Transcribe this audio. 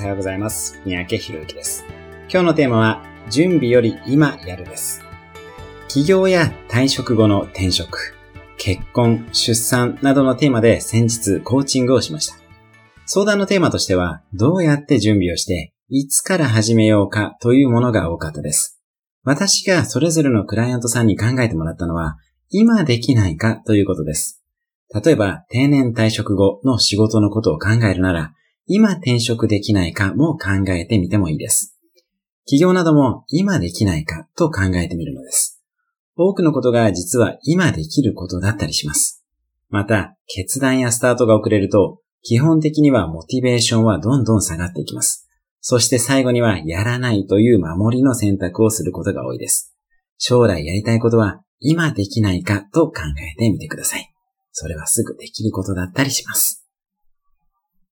おはようございます。三宅博之です。今日のテーマは、準備より今やるです。起業や退職後の転職、結婚、出産などのテーマで先日コーチングをしました。相談のテーマとしては、どうやって準備をして、いつから始めようかというものが多かったです。私がそれぞれのクライアントさんに考えてもらったのは、今できないかということです。例えば、定年退職後の仕事のことを考えるなら、今転職できないかも考えてみてもいいです。企業なども今できないかと考えてみるのです。多くのことが実は今できることだったりします。また、決断やスタートが遅れると、基本的にはモチベーションはどんどん下がっていきます。そして最後にはやらないという守りの選択をすることが多いです。将来やりたいことは今できないかと考えてみてください。それはすぐできることだったりします。